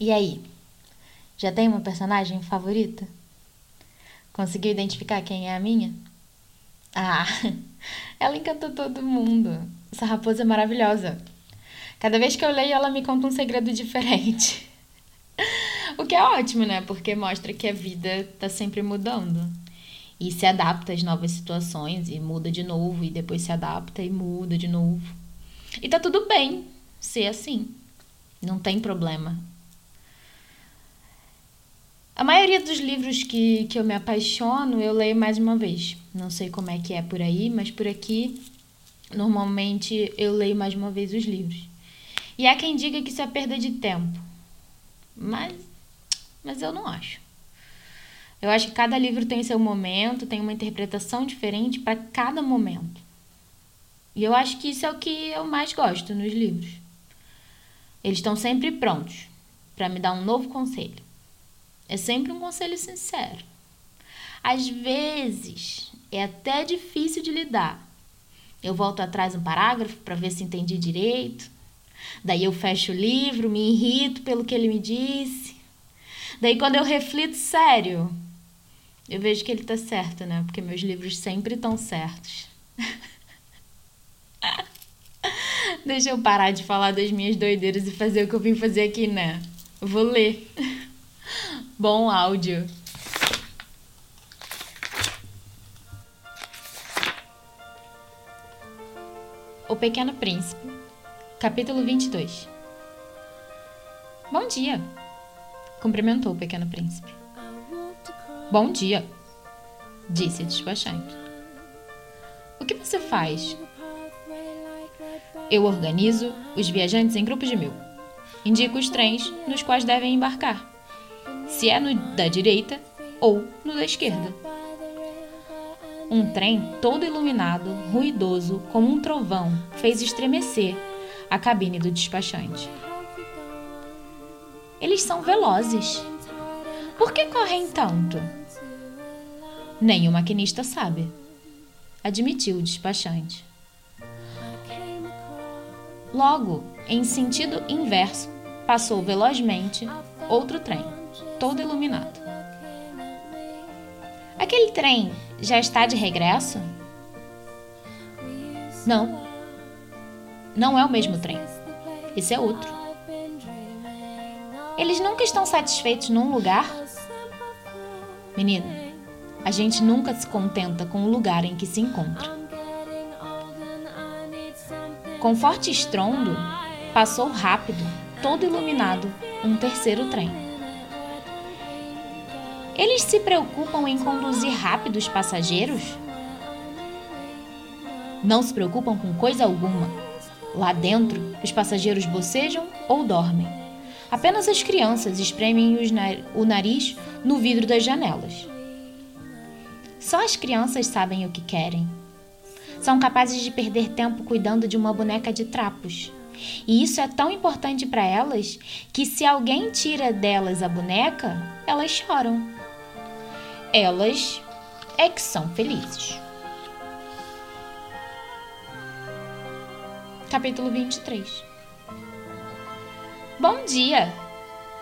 E aí? Já tem uma personagem favorita? Conseguiu identificar quem é a minha? Ah, ela encantou todo mundo. Essa raposa é maravilhosa. Cada vez que eu leio, ela me conta um segredo diferente. O que é ótimo, né? Porque mostra que a vida tá sempre mudando. E se adapta às novas situações e muda de novo, e depois se adapta e muda de novo. E tá tudo bem ser assim. Não tem problema. A maioria dos livros que, que eu me apaixono, eu leio mais uma vez. Não sei como é que é por aí, mas por aqui, normalmente eu leio mais uma vez os livros. E há quem diga que isso é perda de tempo. Mas, mas eu não acho. Eu acho que cada livro tem seu momento, tem uma interpretação diferente para cada momento. E eu acho que isso é o que eu mais gosto nos livros. Eles estão sempre prontos para me dar um novo conselho. É sempre um conselho sincero. Às vezes é até difícil de lidar. Eu volto atrás um parágrafo para ver se entendi direito. Daí eu fecho o livro, me irrito pelo que ele me disse. Daí quando eu reflito sério, eu vejo que ele está certo, né? Porque meus livros sempre estão certos. Deixa eu parar de falar das minhas doideiras e fazer o que eu vim fazer aqui, né? Eu vou ler. Bom áudio. O Pequeno Príncipe, capítulo 22. Bom dia, cumprimentou o Pequeno Príncipe. Bom dia, disse a despachante. O que você faz? Eu organizo os viajantes em grupos de mil. Indico os trens nos quais devem embarcar, se é no da direita ou no da esquerda. Um trem todo iluminado, ruidoso, como um trovão, fez estremecer a cabine do despachante. Eles são velozes. Por que correm tanto? Nem o maquinista sabe, admitiu o despachante. Logo, em sentido inverso, passou velozmente outro trem, todo iluminado. Aquele trem já está de regresso? Não. Não é o mesmo trem. Esse é outro. Eles nunca estão satisfeitos num lugar? Menino, a gente nunca se contenta com o lugar em que se encontra. Com forte estrondo, passou rápido, todo iluminado, um terceiro trem. Eles se preocupam em conduzir rápido os passageiros? Não se preocupam com coisa alguma. Lá dentro, os passageiros bocejam ou dormem. Apenas as crianças espremem o nariz no vidro das janelas. Só as crianças sabem o que querem são capazes de perder tempo cuidando de uma boneca de trapos. E isso é tão importante para elas que se alguém tira delas a boneca, elas choram. Elas é que são felizes. Capítulo 23 Bom dia!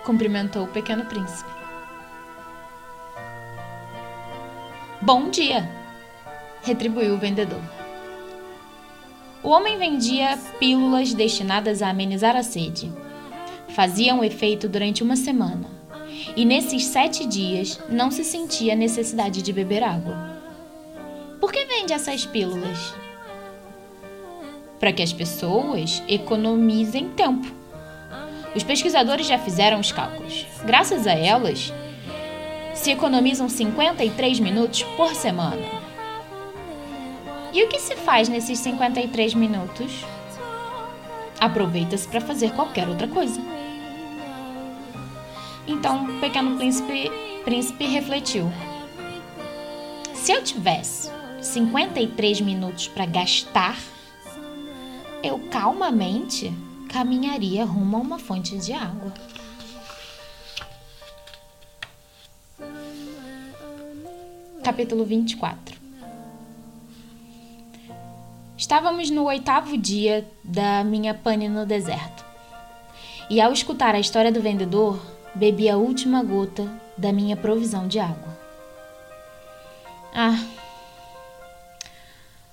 cumprimentou o pequeno príncipe. Bom dia! retribuiu o vendedor. O homem vendia pílulas destinadas a amenizar a sede. Faziam efeito durante uma semana, e nesses sete dias não se sentia necessidade de beber água. Por que vende essas pílulas? Para que as pessoas economizem tempo. Os pesquisadores já fizeram os cálculos. Graças a elas, se economizam 53 minutos por semana. E o que se faz nesses 53 minutos? Aproveita-se para fazer qualquer outra coisa. Então o pequeno príncipe, príncipe refletiu. Se eu tivesse 53 minutos para gastar, eu calmamente caminharia rumo a uma fonte de água. Capítulo 24 Estávamos no oitavo dia da minha pane no deserto. E ao escutar a história do vendedor, bebi a última gota da minha provisão de água. Ah,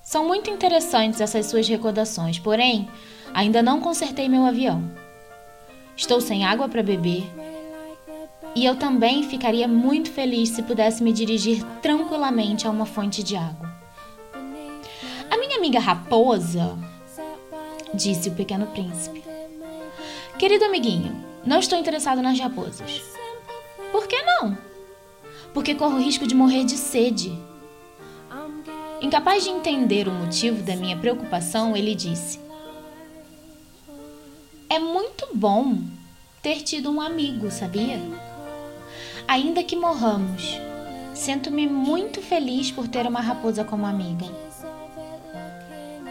são muito interessantes essas suas recordações, porém, ainda não consertei meu avião. Estou sem água para beber. E eu também ficaria muito feliz se pudesse me dirigir tranquilamente a uma fonte de água. A minha amiga raposa, disse o pequeno príncipe. Querido amiguinho, não estou interessado nas raposas. Por que não? Porque corro o risco de morrer de sede. Incapaz de entender o motivo da minha preocupação, ele disse: É muito bom ter tido um amigo, sabia? Ainda que morramos, sinto-me muito feliz por ter uma raposa como amiga.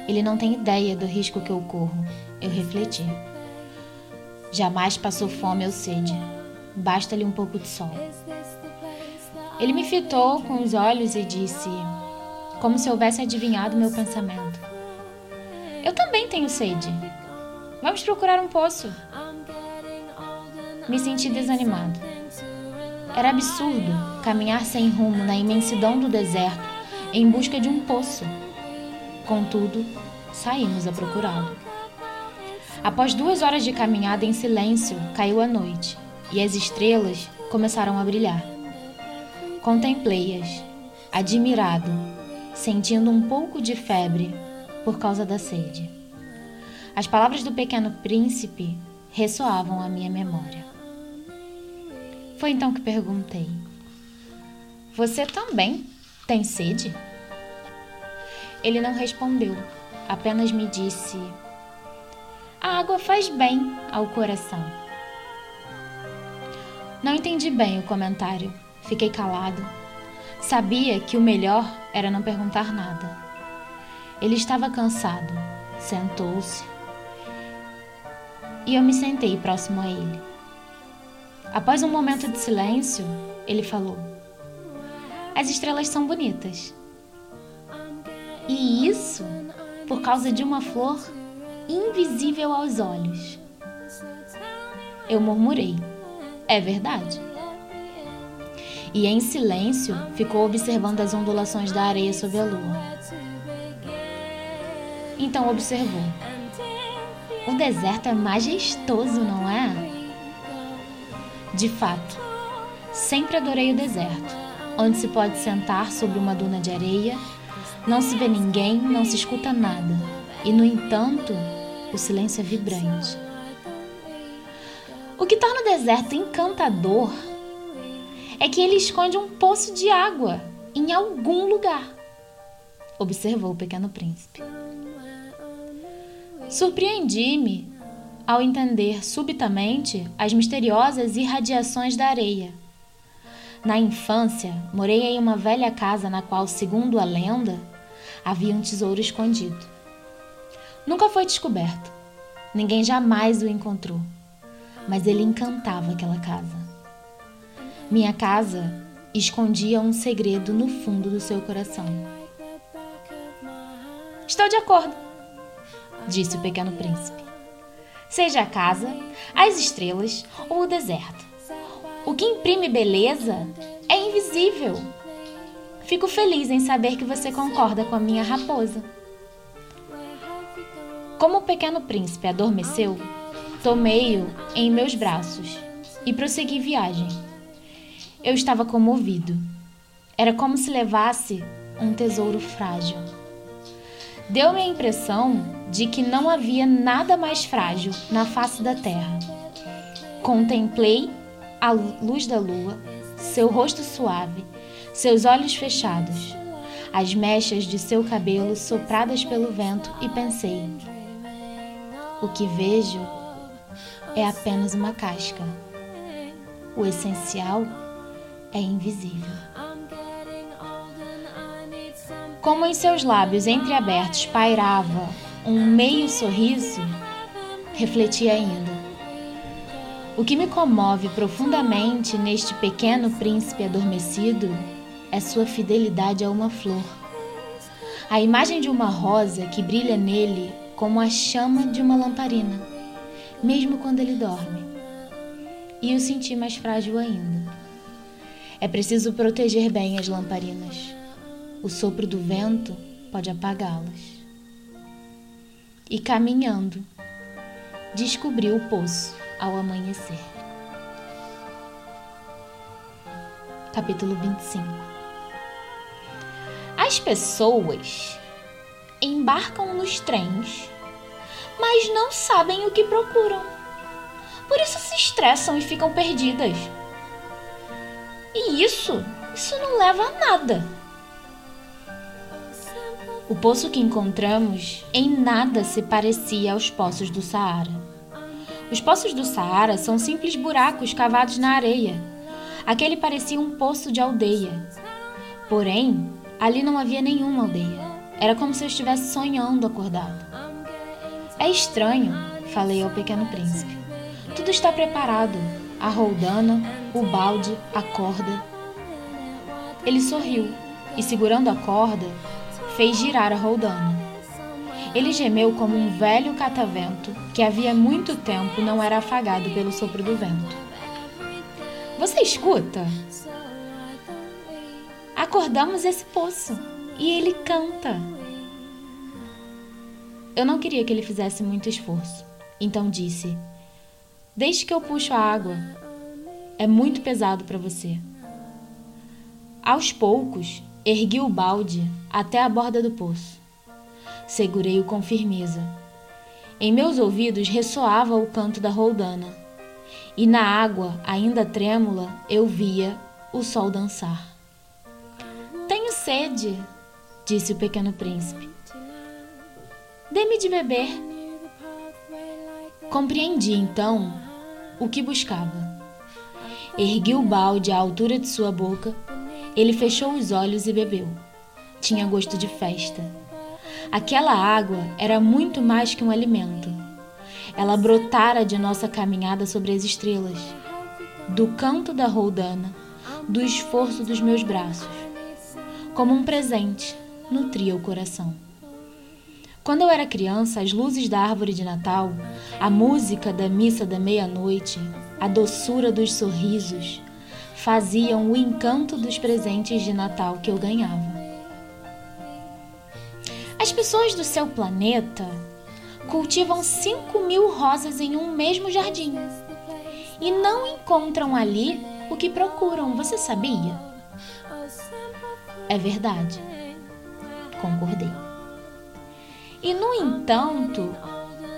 Ele não tem ideia do risco que eu corro, eu refleti. Jamais passou fome ou sede, basta-lhe um pouco de sol. Ele me fitou com os olhos e disse: como se houvesse adivinhado meu pensamento. Eu também tenho sede. Vamos procurar um poço. Me senti desanimado. Era absurdo caminhar sem rumo na imensidão do deserto em busca de um poço. Contudo, saímos a procurá-lo. Após duas horas de caminhada em silêncio, caiu a noite e as estrelas começaram a brilhar. Contemplei-as, admirado sentindo um pouco de febre por causa da sede. As palavras do pequeno príncipe ressoavam à minha memória. Foi então que perguntei: Você também tem sede? Ele não respondeu, apenas me disse: A água faz bem ao coração. Não entendi bem o comentário. Fiquei calado Sabia que o melhor era não perguntar nada. Ele estava cansado, sentou-se e eu me sentei próximo a ele. Após um momento de silêncio, ele falou: As estrelas são bonitas. E isso por causa de uma flor invisível aos olhos. Eu murmurei: É verdade e, em silêncio, ficou observando as ondulações da areia sob a lua. Então observou: O deserto é majestoso, não é? De fato, sempre adorei o deserto, onde se pode sentar sobre uma duna de areia, não se vê ninguém, não se escuta nada, e no entanto, o silêncio é vibrante. O que torna o deserto encantador é que ele esconde um poço de água em algum lugar, observou o pequeno príncipe. Surpreendi-me ao entender subitamente as misteriosas irradiações da areia. Na infância, morei em uma velha casa na qual, segundo a lenda, havia um tesouro escondido. Nunca foi descoberto. Ninguém jamais o encontrou. Mas ele encantava aquela casa. Minha casa escondia um segredo no fundo do seu coração. Estou de acordo, disse o pequeno príncipe. Seja a casa, as estrelas ou o deserto. O que imprime beleza é invisível. Fico feliz em saber que você concorda com a minha raposa. Como o pequeno príncipe adormeceu, tomei-o em meus braços e prossegui viagem. Eu estava comovido. Era como se levasse um tesouro frágil. Deu-me a impressão de que não havia nada mais frágil na face da terra. Contemplei a luz da lua, seu rosto suave, seus olhos fechados, as mechas de seu cabelo sopradas pelo vento e pensei: o que vejo é apenas uma casca. o essencial é invisível. Como em seus lábios entreabertos pairava um meio sorriso, refleti ainda. O que me comove profundamente neste pequeno príncipe adormecido é sua fidelidade a uma flor. A imagem de uma rosa que brilha nele como a chama de uma lamparina, mesmo quando ele dorme. E o senti mais frágil ainda. É preciso proteger bem as lamparinas. O sopro do vento pode apagá-las. E caminhando, descobri o poço ao amanhecer. Capítulo 25 As pessoas embarcam nos trens, mas não sabem o que procuram. Por isso se estressam e ficam perdidas. E isso, isso não leva a nada. O poço que encontramos em nada se parecia aos poços do Saara. Os poços do Saara são simples buracos cavados na areia. Aquele parecia um poço de aldeia. Porém, ali não havia nenhuma aldeia. Era como se eu estivesse sonhando acordado. É estranho, falei ao pequeno príncipe. Tudo está preparado: a roldana, o balde, a corda. Ele sorriu e, segurando a corda, fez girar a roldana. Ele gemeu como um velho catavento que havia muito tempo não era afagado pelo sopro do vento. Você escuta? Acordamos esse poço e ele canta. Eu não queria que ele fizesse muito esforço, então disse: Deixe que eu puxo a água. É muito pesado para você. Aos poucos, ergui o balde até a borda do poço. Segurei-o com firmeza. Em meus ouvidos ressoava o canto da roldana, e na água, ainda trêmula, eu via o sol dançar. Tenho sede, disse o pequeno príncipe. Dê-me de beber. Compreendi então o que buscava. Ergui o balde à altura de sua boca. Ele fechou os olhos e bebeu. Tinha gosto de festa. Aquela água era muito mais que um alimento. Ela brotara de nossa caminhada sobre as estrelas, do canto da roldana, do esforço dos meus braços. Como um presente, nutria o coração. Quando eu era criança, as luzes da árvore de Natal, a música da missa da meia-noite, a doçura dos sorrisos, faziam o encanto dos presentes de Natal que eu ganhava. As pessoas do seu planeta cultivam 5 mil rosas em um mesmo jardim e não encontram ali o que procuram, você sabia? É verdade, concordei. E, no entanto,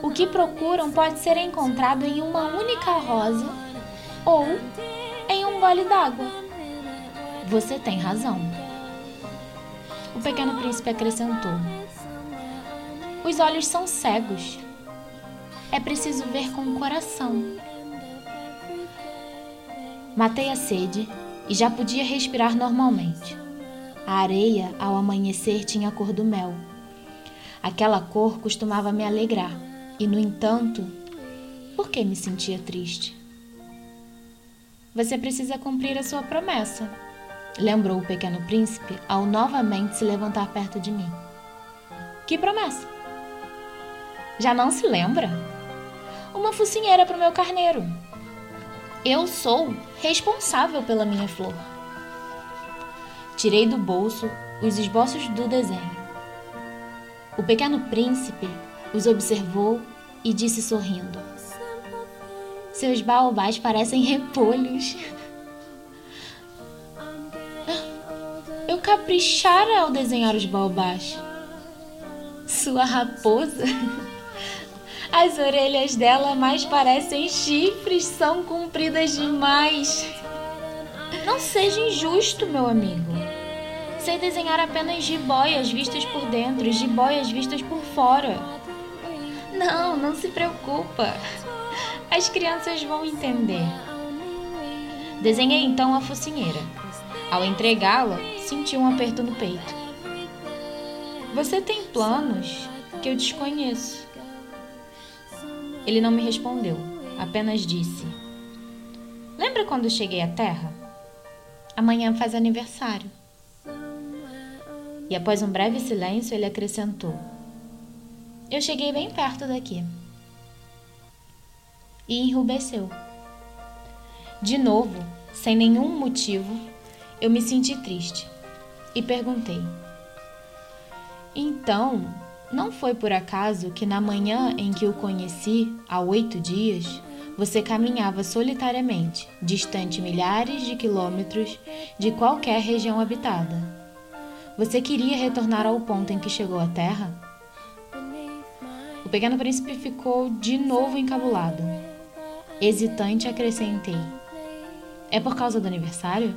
o que procuram pode ser encontrado em uma única rosa ou em um gole d'água. Você tem razão. O pequeno príncipe acrescentou: Os olhos são cegos. É preciso ver com o coração. Matei a sede e já podia respirar normalmente. A areia, ao amanhecer, tinha a cor do mel. Aquela cor costumava me alegrar, e no entanto, por que me sentia triste? Você precisa cumprir a sua promessa, lembrou o pequeno príncipe ao novamente se levantar perto de mim. Que promessa? Já não se lembra? Uma focinheira para o meu carneiro. Eu sou responsável pela minha flor. Tirei do bolso os esboços do desenho. O pequeno príncipe os observou e disse sorrindo: Seus baobás parecem repolhos. Eu caprichara ao desenhar os baobás. Sua raposa. As orelhas dela mais parecem chifres, são compridas demais. Não seja injusto, meu amigo. Sei desenhar apenas jiboias vistas por dentro jiboias vistas por fora. Não, não se preocupa. As crianças vão entender. Desenhei então a focinheira. Ao entregá-la, senti um aperto no peito. Você tem planos que eu desconheço. Ele não me respondeu, apenas disse: Lembra quando cheguei à Terra? Amanhã faz aniversário. E após um breve silêncio, ele acrescentou: Eu cheguei bem perto daqui. E enrubesceu. De novo, sem nenhum motivo, eu me senti triste e perguntei: Então, não foi por acaso que na manhã em que o conheci, há oito dias, você caminhava solitariamente, distante milhares de quilômetros de qualquer região habitada? Você queria retornar ao ponto em que chegou à Terra? O pequeno príncipe ficou de novo encabulado. Hesitante, acrescentei: É por causa do aniversário?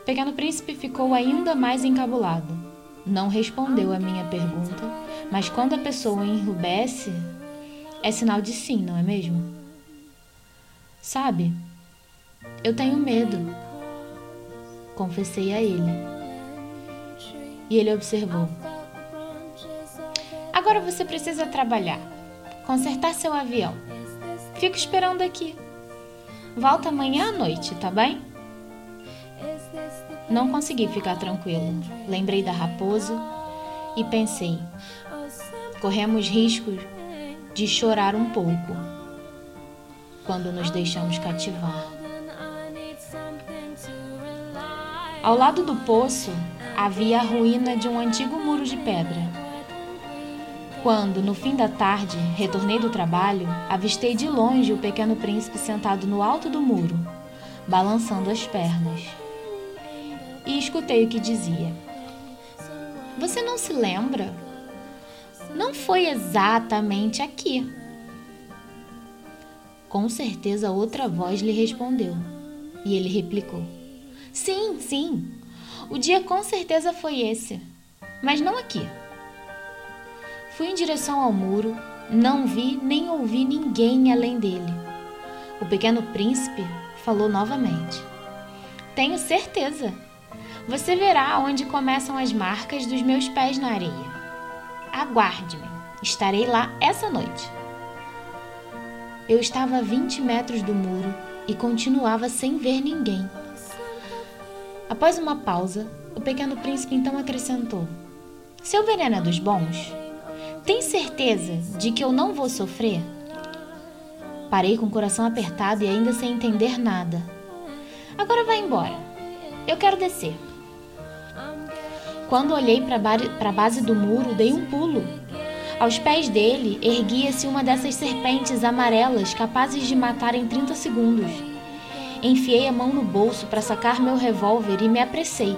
O pequeno príncipe ficou ainda mais encabulado. Não respondeu a minha pergunta, mas quando a pessoa enrubesce, é sinal de sim, não é mesmo? Sabe, eu tenho medo, confessei a ele. E ele observou: Agora você precisa trabalhar, consertar seu avião. Fico esperando aqui. Volta amanhã à noite, tá bem? Não consegui ficar tranquilo. Lembrei da raposa e pensei: corremos risco de chorar um pouco quando nos deixamos cativar. Ao lado do poço havia a ruína de um antigo muro de pedra. Quando, no fim da tarde, retornei do trabalho, avistei de longe o pequeno príncipe sentado no alto do muro, balançando as pernas. E escutei o que dizia: Você não se lembra? Não foi exatamente aqui. Com certeza outra voz lhe respondeu, e ele replicou: Sim, sim, o dia com certeza foi esse, mas não aqui. Fui em direção ao muro, não vi nem ouvi ninguém além dele. O pequeno príncipe falou novamente: Tenho certeza. Você verá onde começam as marcas dos meus pés na areia. Aguarde-me, estarei lá essa noite. Eu estava a 20 metros do muro e continuava sem ver ninguém. Após uma pausa, o pequeno príncipe então acrescentou: Seu veneno é dos bons? Tem certeza de que eu não vou sofrer? Parei com o coração apertado e ainda sem entender nada. Agora vai embora. Eu quero descer. Quando olhei para a base do muro, dei um pulo. Aos pés dele erguia-se uma dessas serpentes amarelas capazes de matar em 30 segundos. Enfiei a mão no bolso para sacar meu revólver e me apressei,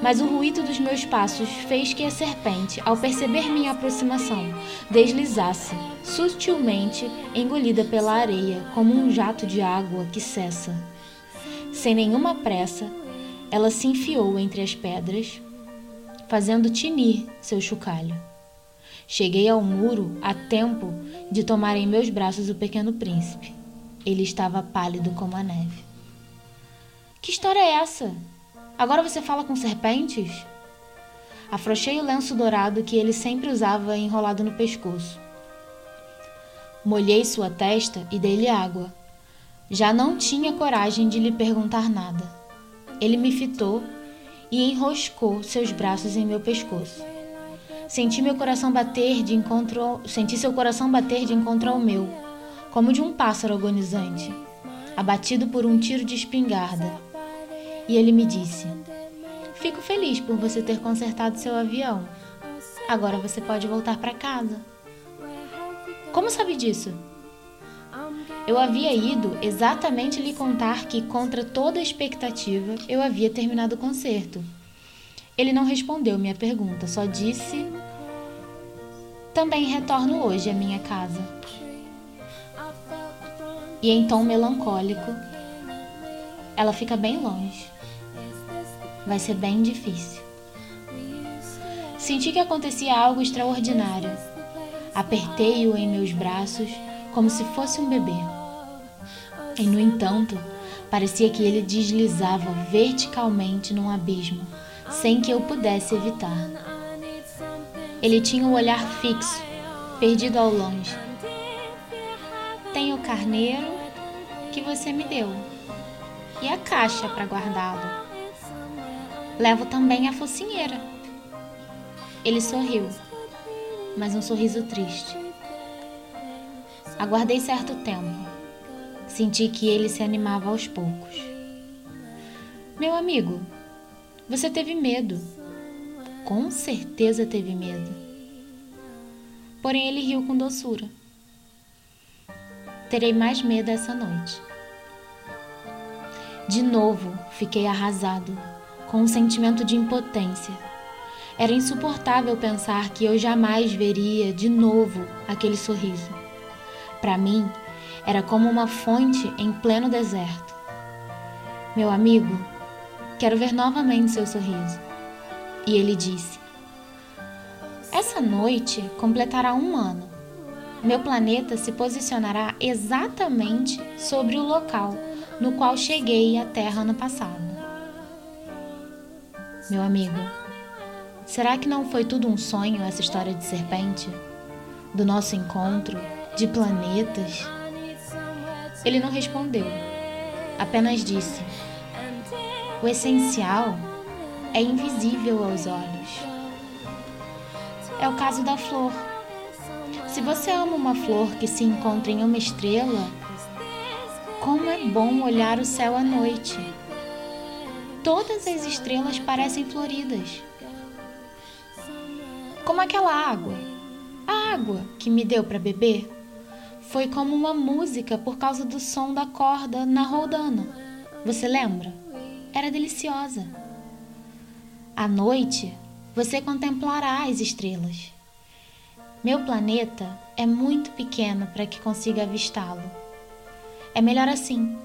mas o ruído dos meus passos fez que a serpente, ao perceber minha aproximação, deslizasse, sutilmente engolida pela areia, como um jato de água que cessa. Sem nenhuma pressa, ela se enfiou entre as pedras, fazendo tinir seu chocalho. Cheguei ao muro a tempo de tomar em meus braços o pequeno príncipe. Ele estava pálido como a neve. Que história é essa? Agora você fala com serpentes? Afrouxei o lenço dourado que ele sempre usava enrolado no pescoço. Molhei sua testa e dei-lhe água. Já não tinha coragem de lhe perguntar nada. Ele me fitou e enroscou seus braços em meu pescoço. Senti meu coração bater de encontro, senti seu coração bater de encontro ao meu, como de um pássaro agonizante, abatido por um tiro de espingarda. E ele me disse: Fico feliz por você ter consertado seu avião. Agora você pode voltar para casa. Como sabe disso? Eu havia ido exatamente lhe contar que, contra toda expectativa, eu havia terminado o concerto. Ele não respondeu minha pergunta, só disse: Também retorno hoje à minha casa. E em tom melancólico, ela fica bem longe vai ser bem difícil. Senti que acontecia algo extraordinário. Apertei-o em meus braços como se fosse um bebê. E, no entanto, Parecia que ele deslizava verticalmente num abismo, sem que eu pudesse evitar. Ele tinha o olhar fixo, perdido ao longe. Tem o carneiro que você me deu e a caixa para guardá-lo. Levo também a focinheira. Ele sorriu, mas um sorriso triste. Aguardei certo tempo. Senti que ele se animava aos poucos. Meu amigo, você teve medo. Com certeza teve medo. Porém, ele riu com doçura. Terei mais medo essa noite. De novo, fiquei arrasado, com um sentimento de impotência. Era insuportável pensar que eu jamais veria de novo aquele sorriso. Para mim, era como uma fonte em pleno deserto. Meu amigo, quero ver novamente seu sorriso. E ele disse: Essa noite completará um ano. Meu planeta se posicionará exatamente sobre o local no qual cheguei à Terra ano passado. Meu amigo, será que não foi tudo um sonho essa história de serpente? Do nosso encontro, de planetas? Ele não respondeu, apenas disse: O essencial é invisível aos olhos. É o caso da flor. Se você ama uma flor que se encontra em uma estrela, como é bom olhar o céu à noite. Todas as estrelas parecem floridas. Como aquela água. A água que me deu para beber foi como uma música por causa do som da corda na roldana. Você lembra? Era deliciosa. À noite, você contemplará as estrelas. Meu planeta é muito pequeno para que consiga avistá-lo. É melhor assim.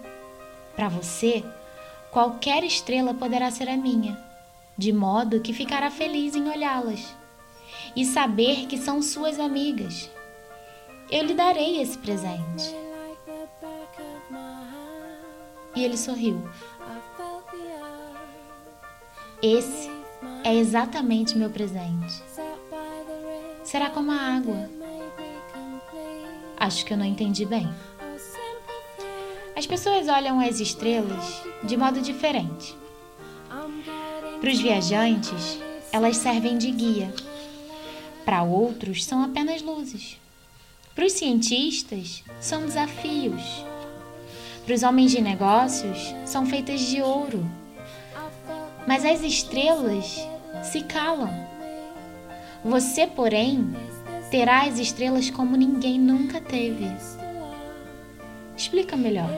Para você, qualquer estrela poderá ser a minha, de modo que ficará feliz em olhá-las e saber que são suas amigas eu lhe darei esse presente. E ele sorriu. Esse é exatamente meu presente. Será como a água. Acho que eu não entendi bem. As pessoas olham as estrelas de modo diferente. Para os viajantes, elas servem de guia. Para outros, são apenas luzes. Para os cientistas, são desafios. Para os homens de negócios, são feitas de ouro. Mas as estrelas se calam. Você, porém, terá as estrelas como ninguém nunca teve. Explica melhor.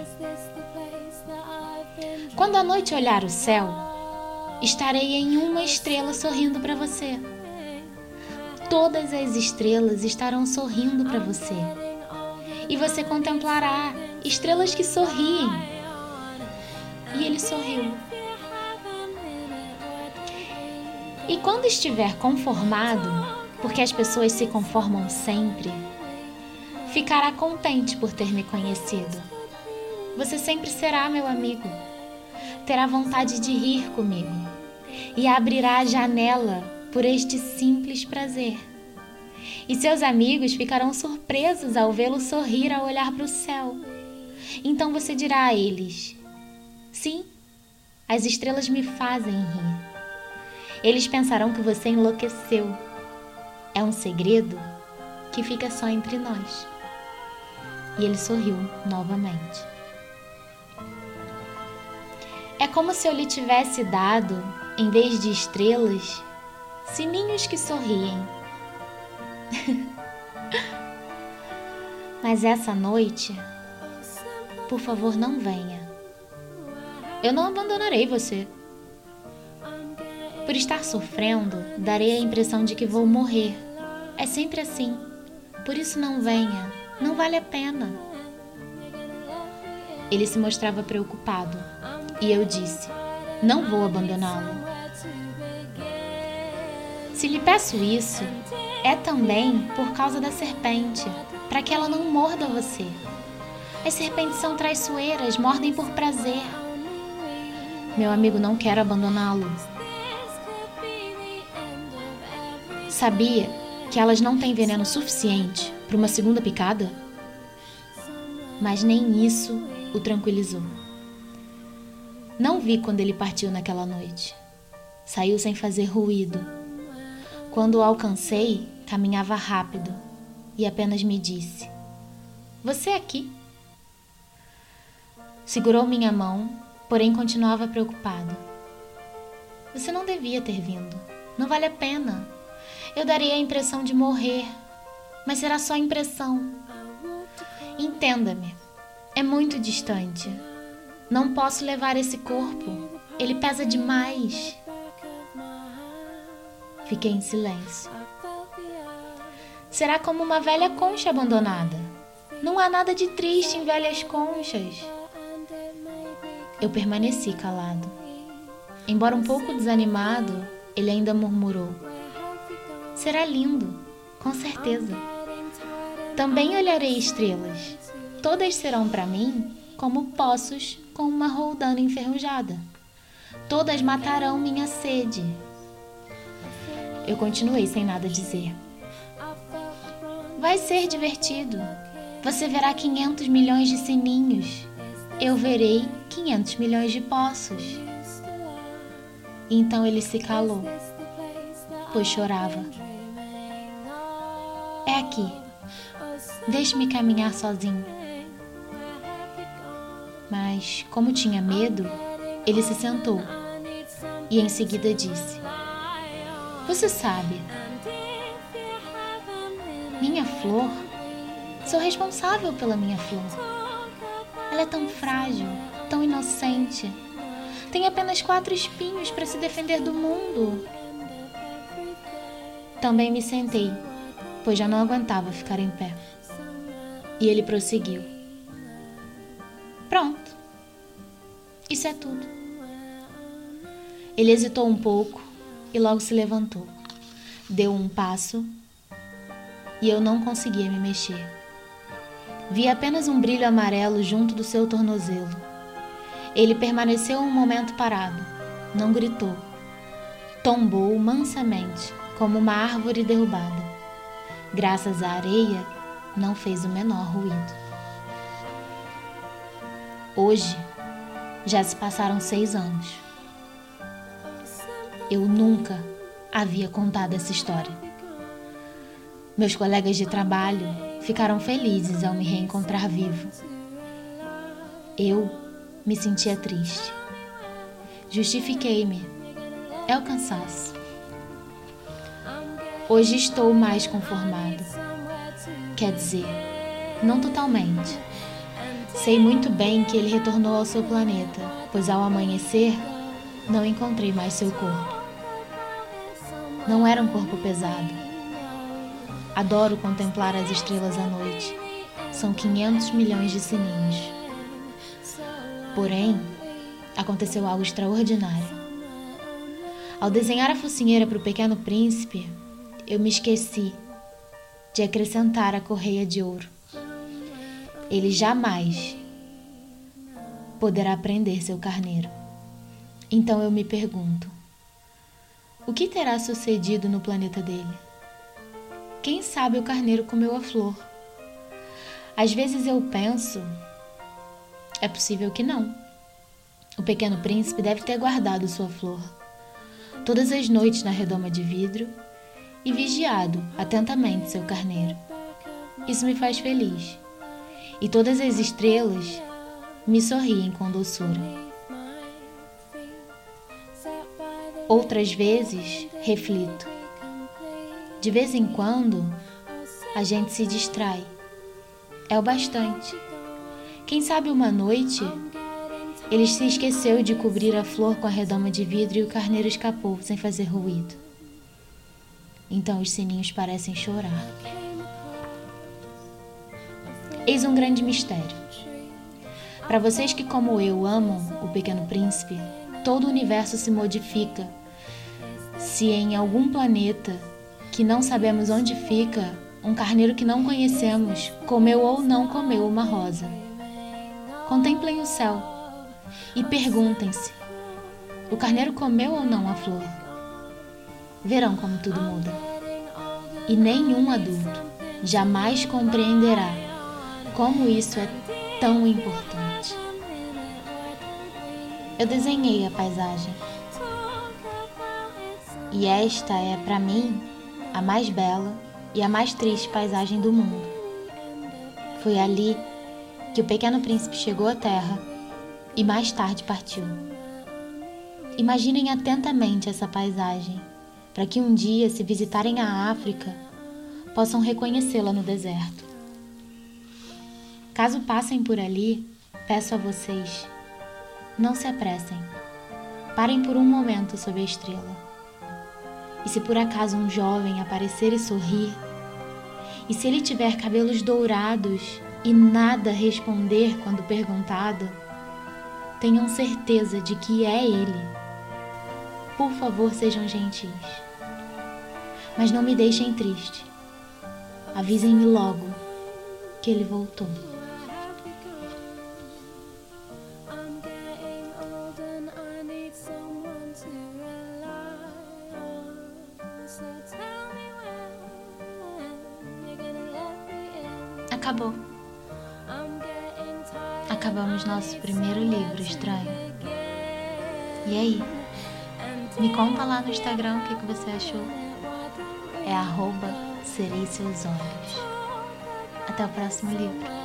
Quando a noite olhar o céu, estarei em uma estrela sorrindo para você todas as estrelas estarão sorrindo para você. E você contemplará estrelas que sorriem. E ele sorriu. E quando estiver conformado, porque as pessoas se conformam sempre, ficará contente por ter me conhecido. Você sempre será meu amigo. Terá vontade de rir comigo e abrirá a janela por este simples prazer. E seus amigos ficarão surpresos ao vê-lo sorrir ao olhar para o céu. Então você dirá a eles: Sim, as estrelas me fazem rir. Eles pensarão que você enlouqueceu. É um segredo que fica só entre nós. E ele sorriu novamente. É como se eu lhe tivesse dado, em vez de estrelas, sininhos que sorriem. Mas essa noite, por favor, não venha. Eu não abandonarei você. Por estar sofrendo, darei a impressão de que vou morrer. É sempre assim. Por isso não venha. Não vale a pena. Ele se mostrava preocupado e eu disse: Não vou abandoná-lo. Se lhe peço isso, é também por causa da serpente, para que ela não morda você. As serpentes são traiçoeiras, mordem por prazer. Meu amigo, não quero abandoná-lo. Sabia que elas não têm veneno suficiente para uma segunda picada? Mas nem isso o tranquilizou. Não vi quando ele partiu naquela noite. Saiu sem fazer ruído. Quando o alcancei, caminhava rápido e apenas me disse: Você é aqui? Segurou minha mão, porém continuava preocupado. Você não devia ter vindo. Não vale a pena. Eu daria a impressão de morrer, mas será só impressão. Entenda-me. É muito distante. Não posso levar esse corpo. Ele pesa demais. Fiquei em silêncio. Será como uma velha concha abandonada. Não há nada de triste em velhas conchas. Eu permaneci calado. Embora um pouco desanimado, ele ainda murmurou: Será lindo, com certeza. Também olharei estrelas. Todas serão para mim como poços com uma roldana enferrujada. Todas matarão minha sede. Eu continuei sem nada dizer. Vai ser divertido. Você verá 500 milhões de sininhos. Eu verei 500 milhões de poços. Então ele se calou, pois chorava. É aqui. Deixe-me caminhar sozinho. Mas, como tinha medo, ele se sentou e em seguida disse: Você sabe, minha flor, sou responsável pela minha flor. Ela é tão frágil, tão inocente. Tem apenas quatro espinhos para se defender do mundo. Também me sentei, pois já não aguentava ficar em pé. E ele prosseguiu. Pronto. Isso é tudo. Ele hesitou um pouco e logo se levantou. Deu um passo e eu não conseguia me mexer. Vi apenas um brilho amarelo junto do seu tornozelo. Ele permaneceu um momento parado, não gritou. Tombou mansamente, como uma árvore derrubada. Graças à areia, não fez o menor ruído. Hoje, já se passaram seis anos. Eu nunca havia contado essa história. Meus colegas de trabalho ficaram felizes ao me reencontrar vivo. Eu me sentia triste. Justifiquei-me. É o cansaço. Hoje estou mais conformado. Quer dizer, não totalmente. Sei muito bem que ele retornou ao seu planeta, pois ao amanhecer não encontrei mais seu corpo. Não era um corpo pesado Adoro contemplar as estrelas à noite. São 500 milhões de sininhos. Porém, aconteceu algo extraordinário. Ao desenhar a focinheira para o pequeno príncipe, eu me esqueci de acrescentar a correia de ouro. Ele jamais poderá prender seu carneiro. Então eu me pergunto: o que terá sucedido no planeta dele? Quem sabe o carneiro comeu a flor? Às vezes eu penso, é possível que não. O pequeno príncipe deve ter guardado sua flor todas as noites na redoma de vidro e vigiado atentamente seu carneiro. Isso me faz feliz. E todas as estrelas me sorriem com doçura. Outras vezes reflito. De vez em quando, a gente se distrai. É o bastante. Quem sabe uma noite, ele se esqueceu de cobrir a flor com a redoma de vidro e o carneiro escapou sem fazer ruído. Então os sininhos parecem chorar. Eis um grande mistério. Para vocês que, como eu, amam o Pequeno Príncipe, todo o universo se modifica se em algum planeta que não sabemos onde fica, um carneiro que não conhecemos comeu ou não comeu uma rosa. contemplem o céu e perguntem-se: o carneiro comeu ou não a flor? Verão como tudo muda. E nenhum adulto jamais compreenderá como isso é tão importante. Eu desenhei a paisagem. E esta é, para mim, a mais bela e a mais triste paisagem do mundo. Foi ali que o pequeno príncipe chegou à Terra e mais tarde partiu. Imaginem atentamente essa paisagem, para que um dia, se visitarem a África, possam reconhecê-la no deserto. Caso passem por ali, peço a vocês, não se apressem. Parem por um momento sob a estrela. E se por acaso um jovem aparecer e sorrir, e se ele tiver cabelos dourados e nada responder quando perguntado, tenham certeza de que é ele. Por favor, sejam gentis. Mas não me deixem triste. Avisem-me logo que ele voltou. Acabou. Acabamos nosso primeiro livro estranho. E aí? Me conta lá no Instagram o que, que você achou. É arroba serei seus olhos. Até o próximo livro.